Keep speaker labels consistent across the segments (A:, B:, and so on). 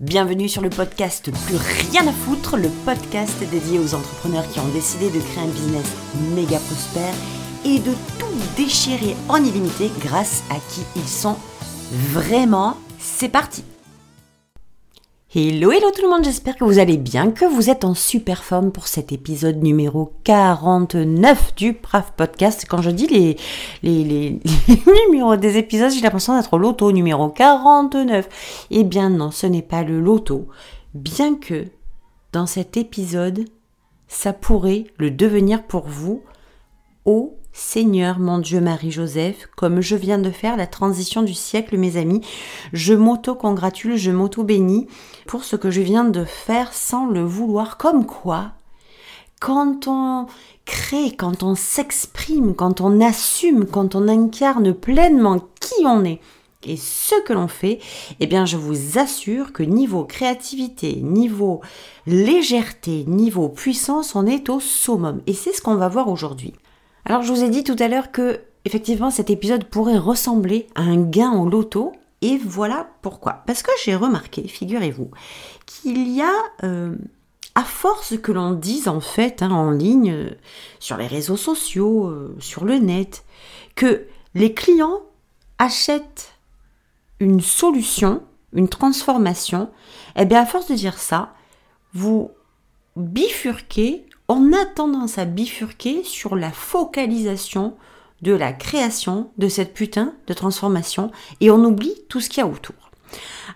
A: Bienvenue sur le podcast Plus rien à foutre, le podcast dédié aux entrepreneurs qui ont décidé de créer un business méga prospère et de tout déchirer en illimité grâce à qui ils sont vraiment. C'est parti Hello, hello tout le monde, j'espère que vous allez bien, que vous êtes en super forme pour cet épisode numéro 49 du PRAF Podcast. Quand je dis les, numéros des épisodes, j'ai l'impression d'être au loto numéro 49. Eh bien non, ce n'est pas le loto, bien que dans cet épisode, ça pourrait le devenir pour vous au Seigneur mon Dieu Marie-Joseph, comme je viens de faire la transition du siècle, mes amis, je m'auto-congratule, je m'auto-bénis pour ce que je viens de faire sans le vouloir. Comme quoi, quand on crée, quand on s'exprime, quand on assume, quand on incarne pleinement qui on est, et ce que l'on fait, eh bien je vous assure que niveau créativité, niveau légèreté, niveau puissance, on est au summum. Et c'est ce qu'on va voir aujourd'hui. Alors je vous ai dit tout à l'heure que effectivement cet épisode pourrait ressembler à un gain au loto et voilà pourquoi. Parce que j'ai remarqué, figurez-vous, qu'il y a euh, à force que l'on dise en fait hein, en ligne, euh, sur les réseaux sociaux, euh, sur le net, que les clients achètent une solution, une transformation, eh bien à force de dire ça, vous bifurquez on a tendance à bifurquer sur la focalisation de la création de cette putain de transformation et on oublie tout ce qu'il y a autour.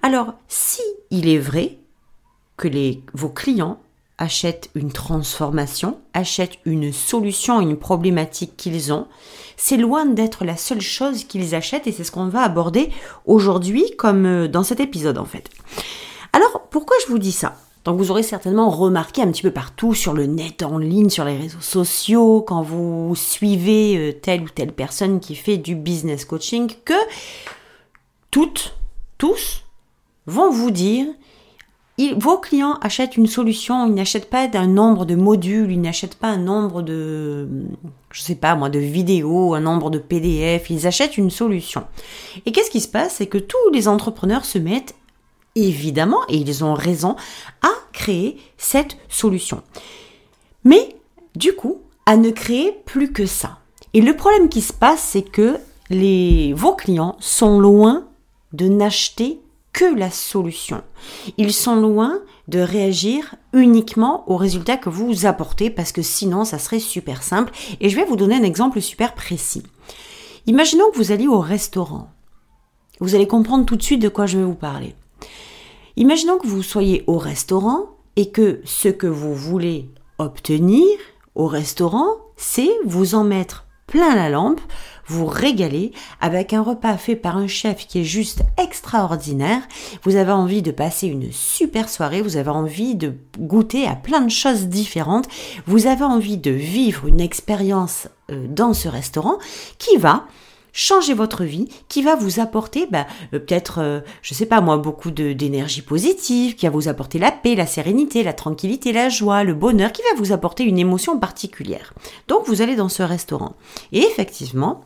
A: Alors, si il est vrai que vos clients achètent une transformation, achètent une solution à une problématique qu'ils ont, c'est loin d'être la seule chose qu'ils achètent et c'est ce qu'on va aborder aujourd'hui comme euh, dans cet épisode en fait. Alors, pourquoi je vous dis ça? Donc vous aurez certainement remarqué un petit peu partout sur le net, en ligne, sur les réseaux sociaux, quand vous suivez euh, telle ou telle personne qui fait du business coaching, que toutes, tous vont vous dire vos clients achètent une solution, ils n'achètent pas un nombre de modules, ils n'achètent pas un nombre de, je sais pas moi, de vidéos, un nombre de PDF, ils achètent une solution. Et qu'est-ce qui se passe? C'est que tous les entrepreneurs se mettent évidemment, et ils ont raison, à créer cette solution. Mais du coup, à ne créer plus que ça. Et le problème qui se passe, c'est que vos clients sont loin de n'acheter que la solution. Ils sont loin de réagir uniquement aux résultats que vous apportez parce que sinon ça serait super simple. Et je vais vous donner un exemple super précis. Imaginons que vous alliez au restaurant. Vous allez comprendre tout de suite de quoi je vais vous parler. Imaginons que vous soyez au restaurant et que ce que vous voulez obtenir au restaurant, c'est vous en mettre plein la lampe, vous régaler avec un repas fait par un chef qui est juste extraordinaire. Vous avez envie de passer une super soirée, vous avez envie de goûter à plein de choses différentes, vous avez envie de vivre une expérience euh, dans ce restaurant qui va changer votre vie, qui va vous apporter bah, euh, peut-être, euh, je sais pas moi, beaucoup d'énergie positive, qui va vous apporter la paix, la sérénité, la tranquillité, la joie, le bonheur, qui va vous apporter une émotion particulière. Donc vous allez dans ce restaurant. Et effectivement,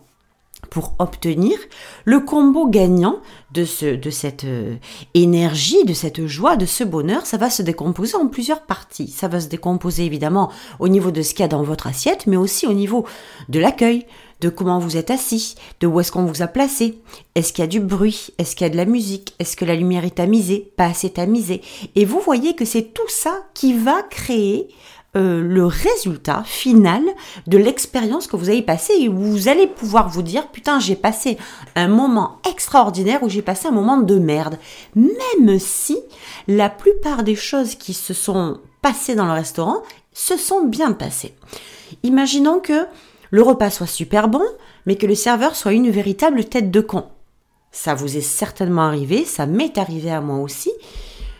A: pour obtenir le combo gagnant de, ce, de cette euh, énergie, de cette joie, de ce bonheur, ça va se décomposer en plusieurs parties. Ça va se décomposer évidemment au niveau de ce qu'il y a dans votre assiette, mais aussi au niveau de l'accueil, de comment vous êtes assis, de où est-ce qu'on vous a placé, est-ce qu'il y a du bruit, est-ce qu'il y a de la musique, est-ce que la lumière est tamisée, pas assez tamisée. Et vous voyez que c'est tout ça qui va créer euh, le résultat final de l'expérience que vous avez passée. Et où vous allez pouvoir vous dire putain j'ai passé un moment extraordinaire ou j'ai passé un moment de merde. Même si la plupart des choses qui se sont passées dans le restaurant se sont bien passées. Imaginons que le repas soit super bon, mais que le serveur soit une véritable tête de con. Ça vous est certainement arrivé, ça m'est arrivé à moi aussi,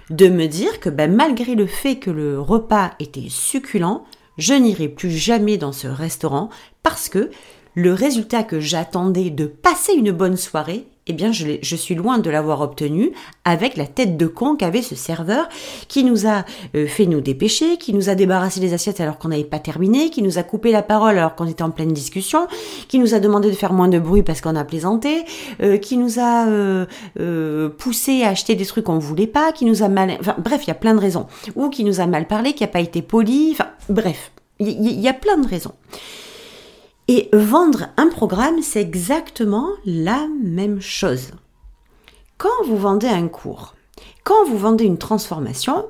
A: de me dire que ben, malgré le fait que le repas était succulent, je n'irai plus jamais dans ce restaurant parce que le résultat que j'attendais de passer une bonne soirée eh bien, je, suis loin de l'avoir obtenu avec la tête de con qu'avait ce serveur qui nous a euh, fait nous dépêcher, qui nous a débarrassé les assiettes alors qu'on n'avait pas terminé, qui nous a coupé la parole alors qu'on était en pleine discussion, qui nous a demandé de faire moins de bruit parce qu'on a plaisanté, euh, qui nous a euh, poussé à acheter des trucs qu'on voulait pas, qui nous a mal... Enfin, bref, il y a plein de raisons. Ou qui nous a mal parlé, qui n'a pas été poli, enfin, bref, il y a plein de raisons. Et vendre un programme, c'est exactement la même chose. Quand vous vendez un cours, quand vous vendez une transformation,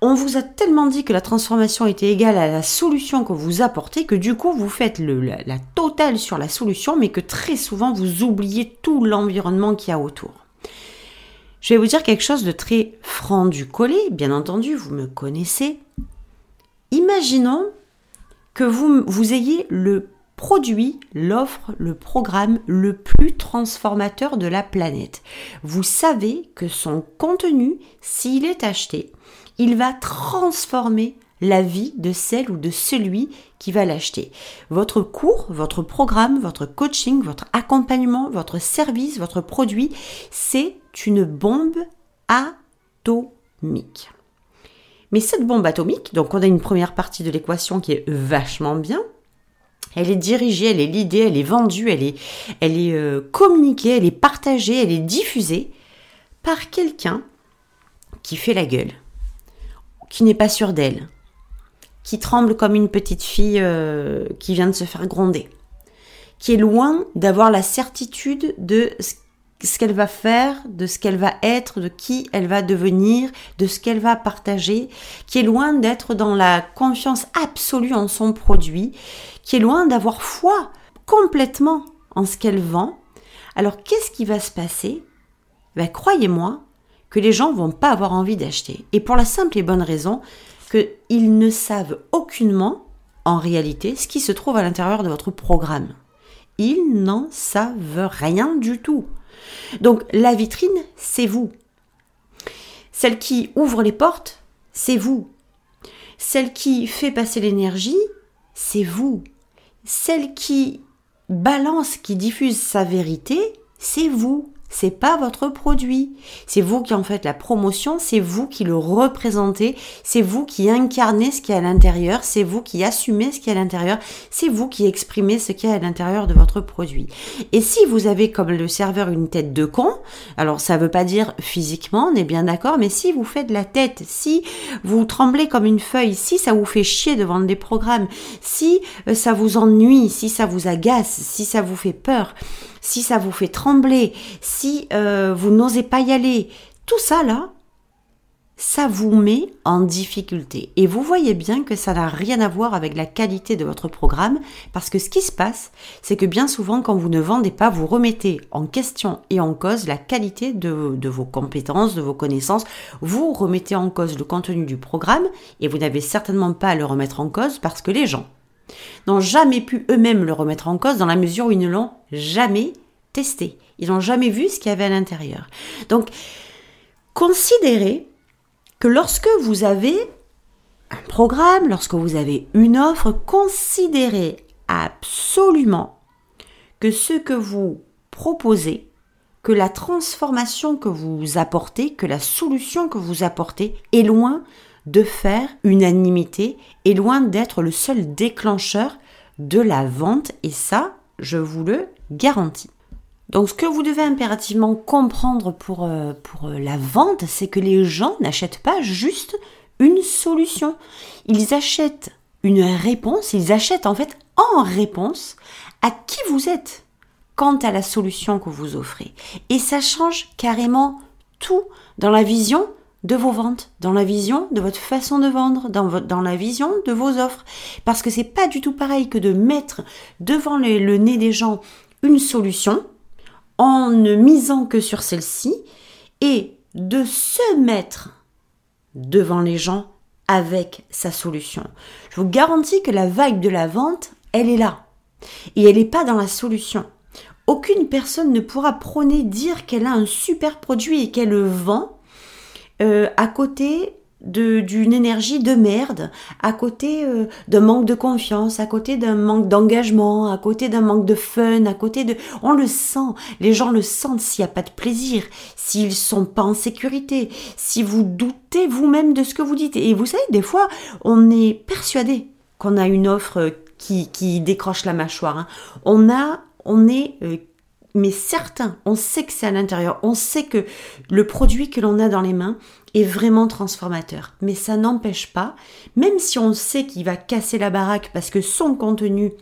A: on vous a tellement dit que la transformation était égale à la solution que vous apportez que du coup vous faites la, la, totale sur la solution mais que très souvent vous oubliez tout l'environnement qu'il y a autour. Je vais vous dire quelque chose de très franc du collet, bien entendu, vous me connaissez. Imaginons que vous, vous ayez le produit, l'offre, le programme le plus transformateur de la planète. Vous savez que son contenu, s'il est acheté, il va transformer la vie de celle ou de celui qui va l'acheter. Votre cours, votre programme, votre coaching, votre accompagnement, votre service, votre produit, c'est une bombe atomique. Mais cette bombe atomique, donc on a une première partie de l'équation qui est vachement bien. Elle est dirigée, elle est l'idée, elle est vendue, elle est, elle est euh, communiquée, elle est partagée, elle est diffusée par quelqu'un qui fait la gueule, qui n'est pas sûr d'elle, qui tremble comme une petite fille euh, qui vient de se faire gronder, qui est loin d'avoir la certitude de ce ce qu'elle va faire, de ce qu'elle va être, de qui elle va devenir, de ce qu'elle va partager, qui est loin d'être dans la confiance absolue en son produit, qui est loin d'avoir foi complètement en ce qu'elle vend. Alors qu'est-ce qui va se passer? Ben, Croyez-moi que les gens vont pas avoir envie d'acheter. Et pour la simple et bonne raison qu'ils ne savent aucunement, en réalité, ce qui se trouve à l'intérieur de votre programme. Ils n'en savent rien du tout. Donc la vitrine, c'est vous. Celle qui ouvre les portes, c'est vous. Celle qui fait passer l'énergie, c'est vous. Celle qui balance, qui diffuse sa vérité, c'est vous c'est pas votre produit. C'est vous qui en faites la promotion, c'est vous qui le représentez, c'est vous qui incarnez ce qui est à l'intérieur, c'est vous qui assumez ce qui est à l'intérieur, c'est vous qui exprimez ce qui est à l'intérieur de votre produit. Et si vous avez comme le serveur une tête de con, alors ça veut pas dire physiquement, on est bien d'accord, mais si vous faites la tête, si vous tremblez comme une feuille, si ça vous fait chier de vendre des programmes, si euh, ça vous ennuie, si ça vous agace, si ça vous fait peur, si ça vous fait trembler, si euh, vous n'osez pas y aller, tout ça là, ça vous met en difficulté. Et vous voyez bien que ça n'a rien à voir avec la qualité de votre programme, parce que ce qui se passe, c'est que bien souvent, quand vous ne vendez pas, vous remettez en question et en cause la qualité de, de vos compétences, de vos connaissances, vous remettez en cause le contenu du programme, et vous n'avez certainement pas à le remettre en cause parce que les gens n'ont jamais pu eux-mêmes le remettre en cause dans la mesure où ils ne l'ont jamais testé. Ils n'ont jamais vu ce qu'il y avait à l'intérieur. Donc, considérez que lorsque vous avez un programme, lorsque vous avez une offre, considérez absolument que ce que vous proposez, que la transformation que vous apportez, que la solution que vous apportez est loin de faire unanimité est loin d'être le seul déclencheur de la vente et ça, je vous le garantis. Donc ce que vous devez impérativement comprendre pour, euh, euh, la vente, c'est que les gens n'achètent pas juste une solution. Ils achètent une réponse, ils achètent en fait en réponse à qui vous êtes quant à la solution que vous offrez. Et ça change carrément tout dans la vision de vos ventes, dans la vision de votre façon de vendre, dans, la vision de vos offres. Parce que c'est pas du tout pareil que de mettre devant le, le nez des gens une solution en ne misant que sur celle-ci et de se mettre devant les gens avec sa solution. Je vous garantis que la vague de la vente, elle est là. Et elle n'est pas dans la solution. Aucune personne ne pourra prôner dire qu'elle a un super produit et qu'elle le vend euh, à côté d'une énergie de merde, à côté euh, d'un manque de confiance, à côté d'un manque d'engagement, à côté d'un manque de fun, à côté de... On le sent, les gens le sentent s'il n'y a pas de plaisir, s'ils sont pas en sécurité, si vous doutez vous-même de ce que vous dites. Et vous savez, des fois, on est persuadé qu'on a une offre qui, qui décroche la mâchoire. Hein. On a, on est... Euh, mais certain, on sait que c'est à l'intérieur, on sait que le produit que l'on a dans les mains, est vraiment transformateur. Mais ça n'empêche pas, même si on sait qu'il va casser la baraque parce que son contenu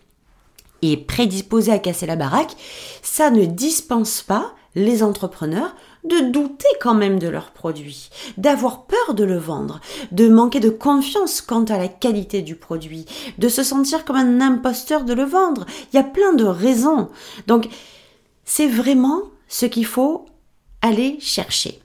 A: est prédisposé à casser la baraque, ça ne dispense pas les entrepreneurs de douter quand même de leur produit, d'avoir peur de le vendre, de manquer de confiance quant à la qualité du produit, de se sentir comme un imposteur de le vendre. Il y a plein de raisons. Donc, c'est vraiment ce qu'il faut aller chercher.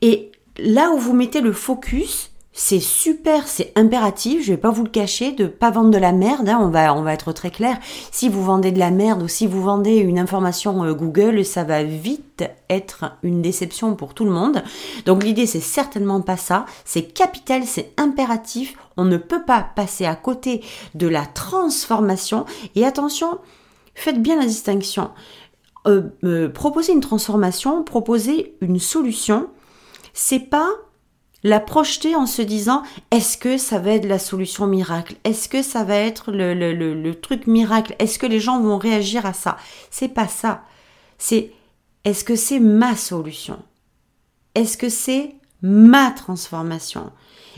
A: Et là où vous mettez le focus, c'est super, c'est impératif, je vais pas vous le cacher, de pas vendre de la merde, hein, on, va, on va être très clair. Si vous vendez de la merde ou si vous vendez une information euh, Google, ça va vite être une déception pour tout le monde. Donc l'idée c'est certainement pas ça, c'est capital, c'est impératif, on ne peut pas passer à côté de la transformation. Et attention, faites bien la distinction. Euh, euh, proposer une transformation, proposer une solution, c'est pas la projeter en se disant est-ce que ça va être la solution miracle? Est-ce que ça va être le, le, le, truc miracle? Est-ce que les gens vont réagir à ça? C'est pas ça. C'est est-ce que c'est ma solution? Est-ce que c'est ma transformation?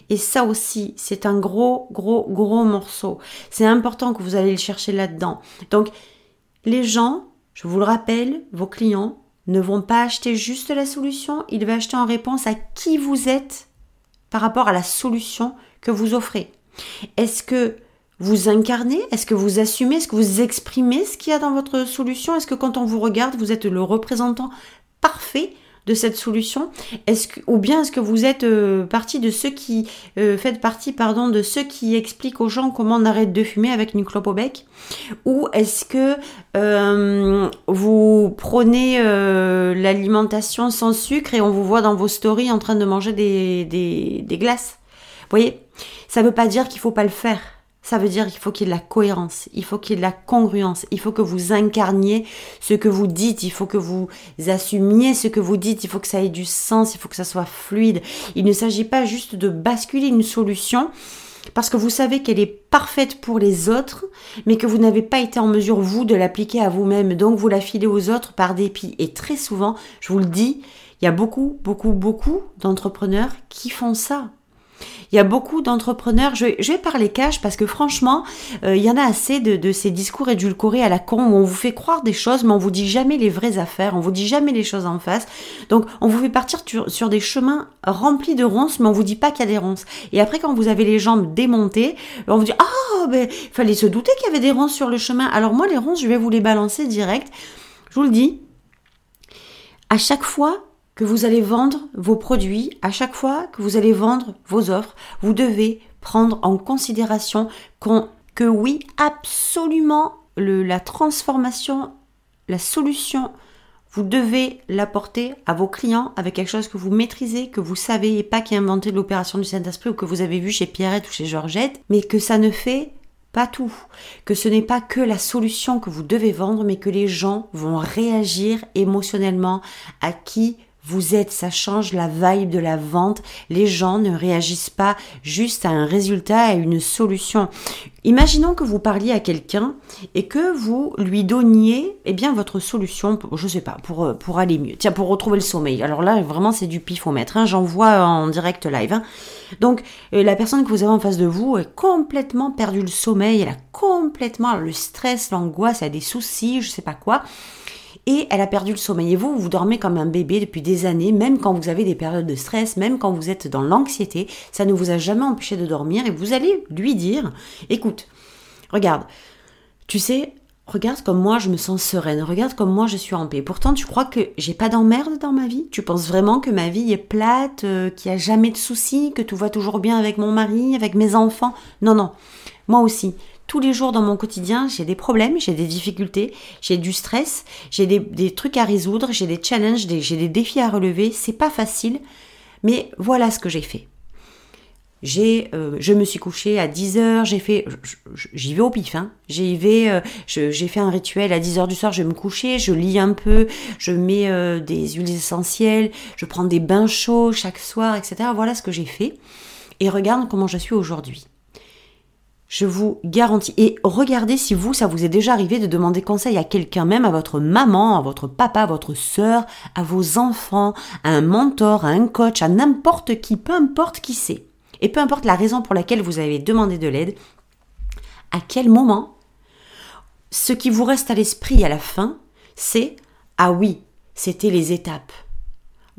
A: Et ça aussi, c'est un gros, gros, gros morceau. C'est important que vous allez le chercher là-dedans. Donc, les gens, je vous le rappelle, vos clients, ne vont pas acheter juste la solution, ils vont acheter en réponse à qui vous êtes par rapport à la solution que vous offrez. Est-ce que vous incarnez Est-ce que vous assumez Est-ce que vous exprimez ce qu'il y a dans votre solution? Est-ce que quand on vous regarde, vous êtes le représentant parfait de cette solution. Est-ce que, ou bien est-ce que vous êtes euh, partie de ceux qui euh, faites partie pardon de ceux qui expliquent aux gens comment on arrête de fumer avec une clope au bec? Ou est-ce que euh, vous prenez l'alimentation sans sucre et on vous voit dans vos stories en train de manger des, des, des glaces? Vous voyez? Ça ne veut pas dire qu'il faut pas le faire. Ça veut dire qu'il faut qu'il y ait de la cohérence, il faut qu'il y ait de la congruence, il faut que vous incarniez ce que vous dites, il faut que vous assumiez ce que vous dites, il faut que ça ait du sens, il faut que ça soit fluide. Il ne s'agit pas juste de basculer une solution parce que vous savez qu'elle est parfaite pour les autres, mais que vous n'avez pas été en mesure, vous, de l'appliquer à vous-même. Donc vous la filez aux autres par dépit. Et très souvent, je vous le dis, il y a beaucoup, beaucoup, beaucoup d'entrepreneurs qui font ça. Il y a beaucoup d'entrepreneurs, je, vais parler cash parce que franchement, euh, il y en a assez de, ces discours édulcorés à la con où on vous fait croire des choses, mais on vous dit jamais les vraies affaires, on vous dit jamais les choses en face. Donc, on vous fait partir sur, des chemins remplis de ronces, mais on vous dit pas qu'il y a des ronces. Et après, quand vous avez les jambes démontées, on vous dit, ah, oh, ben, fallait se douter qu'il y avait des ronces sur le chemin. Alors moi, les ronces, je vais vous les balancer direct. Je vous le dis. À chaque fois que vous allez vendre vos produits, à chaque fois que vous allez vendre vos offres, vous devez prendre en considération que oui, absolument, le, la transformation, la solution, vous devez l'apporter à vos clients avec quelque chose que vous maîtrisez, que vous savez et pas qui inventé l'opération du Saint-Esprit ou que vous avez vu chez Pierrette ou chez Georgette, mais que ça ne fait pas tout, que ce n'est pas que la solution que vous devez vendre, mais que les gens vont réagir émotionnellement à qui vous êtes, ça change la vibe de la vente. Les gens ne réagissent pas juste à un résultat, à une solution. Imaginons que vous parliez à quelqu'un et que vous lui donniez, eh bien, votre solution, je sais pas, pour, euh, pour aller mieux. Tiens, pour retrouver le sommeil. Alors là, vraiment, c'est du pifomètre. Hein. J'en vois en direct live. Hein. Donc, euh, la personne que vous avez en face de vous est complètement perdu le sommeil. Elle a complètement le stress, l'angoisse, elle a des soucis, je sais pas quoi et elle a perdu le sommeil. Et vous, vous dormez comme un bébé depuis des années, même quand vous avez des périodes de stress, même quand vous êtes dans l'anxiété, ça ne vous a jamais empêché de dormir et vous allez lui dire, écoute, regarde, tu sais, regarde comme moi je me sens sereine, regarde comme moi je suis en paix. Pourtant, tu crois que j'ai pas d'emmerde dans ma vie? Tu penses vraiment que ma vie est plate, euh, qu'il n'y a jamais de soucis, que tout va toujours bien avec mon mari, avec mes enfants? Non, non. Moi aussi, tous les jours dans mon quotidien, j'ai des problèmes, j'ai des difficultés, j'ai du stress, j'ai des, trucs à résoudre, j'ai des challenges, j'ai des défis à relever. C'est pas facile, mais voilà ce que j'ai fait. j'ai, euh, je me suis couchée à 10 heures, j'ai fait, j'y vais au pif, hein. J'y vais, euh, j'ai fait un rituel à 10 heures du soir, je vais me coucher, je lis un peu, je mets euh, des huiles essentielles, je prends des bains chauds chaque soir, etc. Voilà ce que j'ai fait. Et regarde comment je suis aujourd'hui. Je vous garantis. Et regardez si vous, ça vous est déjà arrivé de demander conseil à quelqu'un, même à votre maman, à votre papa, à votre sœur, à vos enfants, à un mentor, à un coach, à n'importe qui, peu importe qui c'est. Et peu importe la raison pour laquelle vous avez demandé de l'aide, à quel moment ce qui vous reste à l'esprit à la fin, c'est ah oui, c'était les étapes.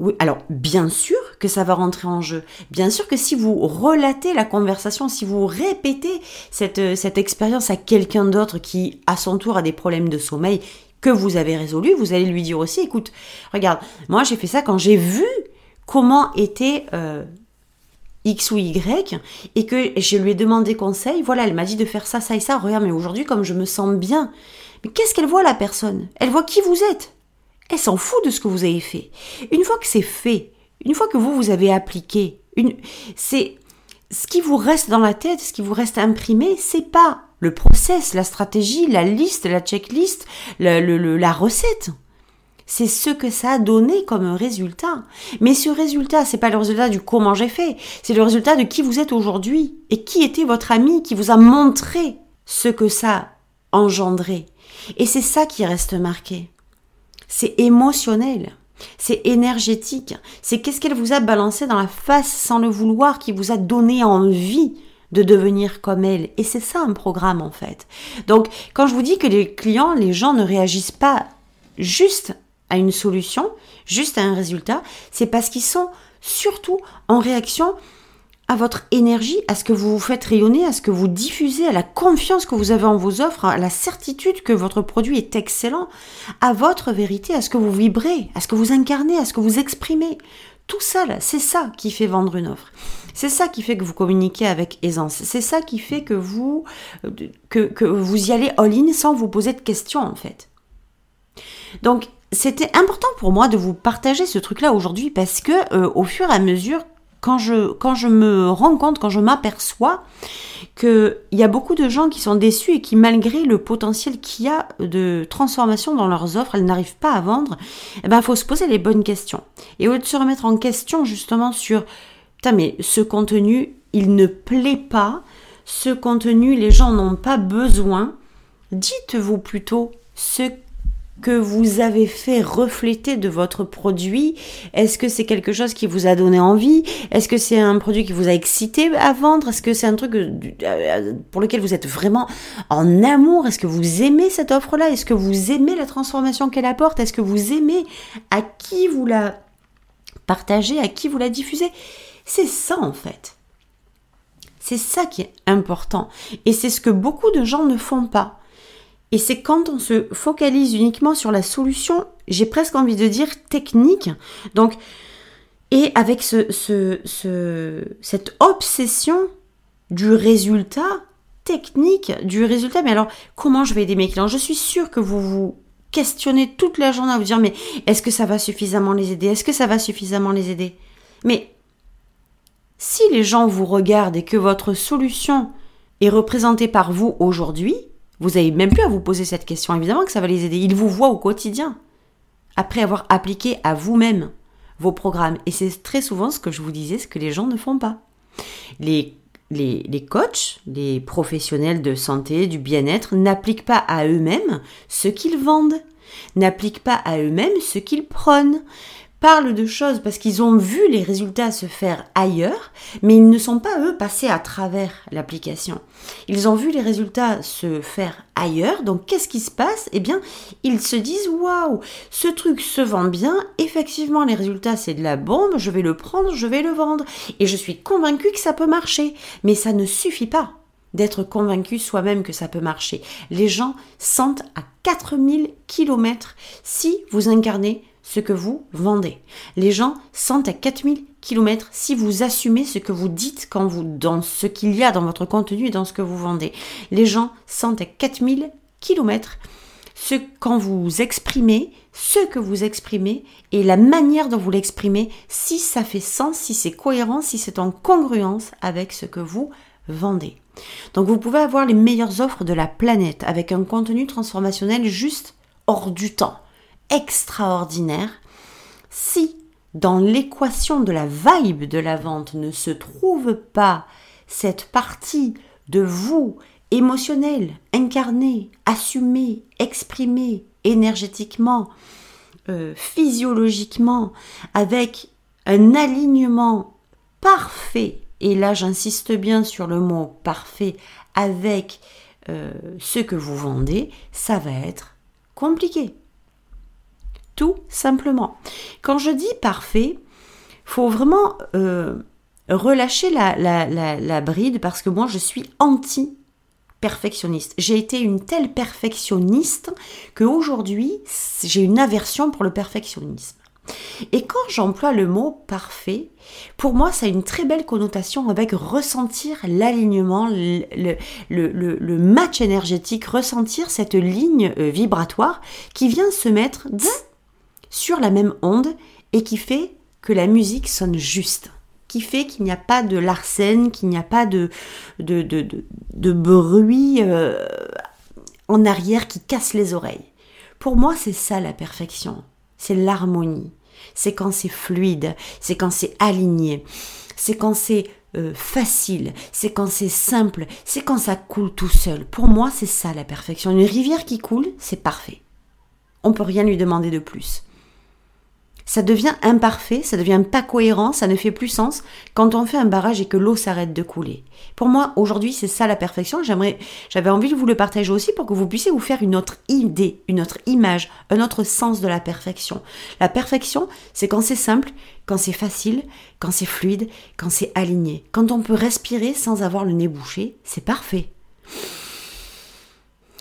A: Oui, alors bien sûr que ça va rentrer en jeu. Bien sûr que si vous relatez la conversation, si vous répétez cette, cette expérience à quelqu'un d'autre qui, à son tour, a des problèmes de sommeil que vous avez résolus, vous allez lui dire aussi, écoute, regarde, moi j'ai fait ça quand j'ai vu comment était euh, X ou Y et que je lui ai demandé conseil, voilà, elle m'a dit de faire ça, ça et ça, regarde, mais aujourd'hui, comme je me sens bien, mais qu'est-ce qu'elle voit la personne? Elle voit qui vous êtes? Elle s'en fout de ce que vous avez fait. Une fois que c'est fait, une fois que vous, vous avez appliqué, une, c'est ce qui vous reste dans la tête, ce qui vous reste imprimé, c'est pas le process, la stratégie, la liste, la checklist, la recette c'est ce que ça a donné comme résultat. Mais ce résultat, c'est pas le résultat du comment j'ai fait, c'est le résultat de qui vous êtes aujourd'hui et qui était votre ami qui vous a montré ce que ça a engendré. Et c'est ça qui reste marqué. C'est émotionnel. C'est énergétique. C'est qu'est-ce qu'elle vous a balancé dans la face sans le vouloir qui vous a donné envie de devenir comme elle. Et c'est ça un programme en fait. Donc quand je vous dis que les clients, les gens ne réagissent pas juste à une solution, juste à un résultat, c'est parce qu'ils sont surtout en réaction à votre énergie, à ce que vous vous faites rayonner, à ce que vous diffusez, à la confiance que vous avez en vos offres, à la certitude que votre produit est excellent, à votre vérité, à ce que vous vibrez, à ce que vous incarnez, à ce que vous exprimez. Tout ça, c'est ça qui fait vendre une offre. C'est ça qui fait que vous communiquez avec aisance. C'est ça qui fait que vous, que, vous y allez all-in sans vous poser de questions, en fait. Donc, c'était important pour moi de vous partager ce truc-là aujourd'hui parce que euh, au fur et à mesure, quand je, me rends compte, quand je m'aperçois qu'il y a beaucoup de gens qui sont déçus et qui, malgré le potentiel qu'il y a de transformation dans leurs offres, elles n'arrivent pas à vendre, eh ben, faut se poser les bonnes questions. Et au lieu de se remettre en question justement sur, ce contenu, il ne plaît pas, ce contenu, les gens n'ont pas besoin, dites-vous plutôt ce que vous avez fait refléter de votre produit Est-ce que c'est quelque chose qui vous a donné envie? Est-ce que c'est un produit qui vous a excité à vendre? Est-ce que c'est un truc euh, euh, pour lequel vous êtes vraiment en amour? Est-ce que vous aimez cette offre-là? Est-ce que vous aimez la transformation qu'elle apporte? Est-ce que vous aimez à qui vous la partagez, à qui vous la diffusez? C'est ça en fait. C'est ça qui est important. Et c'est ce que beaucoup de gens ne font pas. Et c'est quand on se focalise uniquement sur la solution, j'ai presque envie de dire technique. Donc, et avec ce, ce, cette obsession du résultat technique, du résultat. Mais alors, comment je vais aider mes clients? Je suis sûre que vous vous questionnez toute la journée à vous dire, mais est-ce que ça va suffisamment les aider? Est-ce que ça va suffisamment les aider? Mais si les gens vous regardent et que votre solution est représentée par vous aujourd'hui, vous n'avez même plus à vous poser cette question. Évidemment que ça va les aider. Ils vous voient au quotidien. Après avoir appliqué à vous-même vos programmes. Et c'est très souvent ce que je vous disais, ce que les gens ne font pas. Les, les, les coachs, les professionnels de santé, du bien-être, n'appliquent pas à eux-mêmes ce qu'ils vendent, n'appliquent pas à eux-mêmes ce qu'ils prônent parlent de choses parce qu'ils ont vu les résultats se faire ailleurs, mais ils ne sont pas, eux, passés à travers l'application. Ils ont vu les résultats se faire ailleurs, donc qu'est-ce qui se passe? Eh bien, ils se disent, waouh, ce truc se vend bien, effectivement, les résultats, c'est de la bombe, je vais le prendre, je vais le vendre, et je suis convaincu que ça peut marcher. Mais ça ne suffit pas d'être convaincu soi-même que ça peut marcher. Les gens sentent à 4000 km si vous incarnez ce que vous vendez. Les gens sentent à 4000 km si vous assumez ce que vous dites quand vous, dans ce qu'il y a dans votre contenu et dans ce que vous vendez. Les gens sentent à 4000 km ce quand vous exprimez ce que vous exprimez et la manière dont vous l'exprimez, si ça fait sens, si c'est cohérent, si c'est en congruence avec ce que vous vendez. Donc vous pouvez avoir les meilleures offres de la planète avec un contenu transformationnel juste hors du temps, extraordinaire. Si dans l'équation de la vibe de la vente ne se trouve pas cette partie de vous émotionnelle, incarnée, assumée, exprimée énergétiquement, euh, physiologiquement, avec un alignement parfait, et là j'insiste bien sur le mot parfait, avec euh, ce que vous vendez, ça va être compliqué. Tout simplement. Quand je dis parfait, faut vraiment euh, relâcher la, bride parce que moi je suis anti perfectionniste. J'ai été une telle perfectionniste qu'aujourd'hui j'ai une aversion pour le perfectionnisme. Et quand j'emploie le mot parfait, pour moi, ça a une très belle connotation avec ressentir l'alignement, le, le, match énergétique, ressentir cette ligne euh, vibratoire qui vient se mettre sur la même onde et qui fait que la musique sonne juste qui fait qu'il n'y a pas de larcène, qu'il n'y a pas de, de, de, de, bruit euh, en arrière qui casse les oreilles. Pour moi, c'est ça la perfection. C'est l'harmonie. C'est quand c'est fluide, c'est quand c'est aligné, c'est quand c'est euh, facile, c'est quand c'est simple, c'est quand ça coule tout seul. Pour moi, c'est ça la perfection. Une rivière qui coule, c'est parfait. On peut rien lui demander de plus ça devient imparfait, ça devient pas cohérent, ça ne fait plus sens quand on fait un barrage et que l'eau s'arrête de couler. Pour moi, aujourd'hui, c'est ça la perfection. J'aimerais, j'avais envie de vous le partager aussi pour que vous puissiez vous faire une autre idée, une autre image, un autre sens de la perfection. La perfection, c'est quand c'est simple, quand c'est facile, quand c'est fluide, quand c'est aligné. Quand on peut respirer sans avoir le nez bouché, c'est parfait.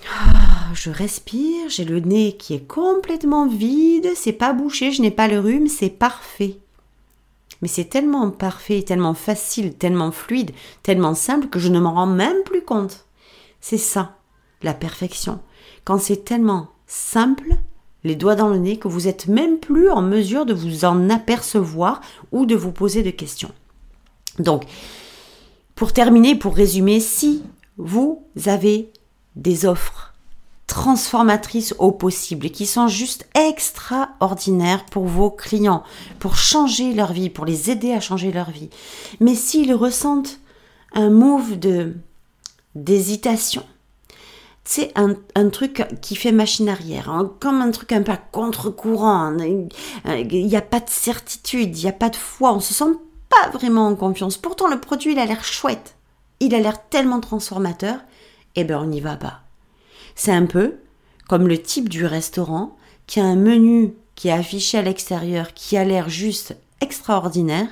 A: Ah, je respire, j'ai le nez qui est complètement vide, c'est pas bouché, je n'ai pas le rhume, c'est parfait. Mais c'est tellement parfait, tellement facile, tellement fluide, tellement simple que je ne m'en rends même plus compte. C'est ça, la perfection. Quand c'est tellement simple, les doigts dans le nez, que vous êtes même plus en mesure de vous en apercevoir ou de vous poser de questions. Donc, pour terminer, pour résumer, si vous avez des offres transformatrices au possible et qui sont juste extraordinaires pour vos clients, pour changer leur vie, pour les aider à changer leur vie. Mais s'ils ressentent un move de d'hésitation, c'est un, un, truc qui fait machine arrière, hein, comme un truc un peu contre-courant. Il n'y a pas de certitude, il n'y a pas de foi, on se sent pas vraiment en confiance. Pourtant, le produit, il a l'air chouette. Il a l'air tellement transformateur eh ben on n'y va pas. C'est un peu comme le type du restaurant qui a un menu qui est affiché à l'extérieur qui a l'air juste extraordinaire,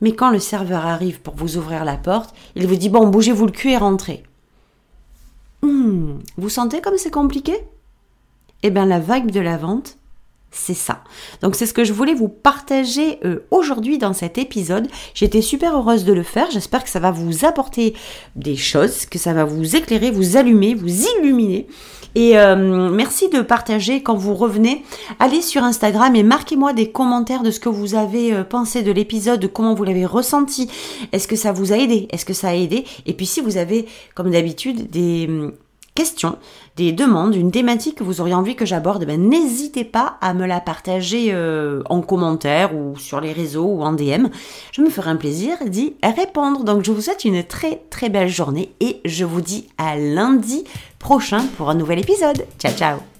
A: mais quand le serveur arrive pour vous ouvrir la porte, il vous dit bon bougez-vous le cul et rentrez. Hmm, vous sentez comme c'est compliqué? Eh bien la vague de la vente, c'est ça. Donc c'est ce que je voulais vous partager euh, aujourd'hui dans cet épisode. J'étais super heureuse de le faire. J'espère que ça va vous apporter des choses, que ça va vous éclairer, vous allumer, vous illuminer. Et euh, merci de partager quand vous revenez. Allez sur Instagram et marquez-moi des commentaires de ce que vous avez euh, pensé de l'épisode, de comment vous l'avez ressenti. Est-ce que ça vous a aidé? Est-ce que ça a aidé? Et puis si vous avez, comme d'habitude, des questions, des demandes, une thématique que vous auriez envie que j'aborde, ben, n'hésitez pas à me la partager euh, en commentaire ou sur les réseaux ou en DM. Je me ferai un plaisir d'y répondre. Donc je vous souhaite une très très belle journée et je vous dis à lundi prochain pour un nouvel épisode. Ciao ciao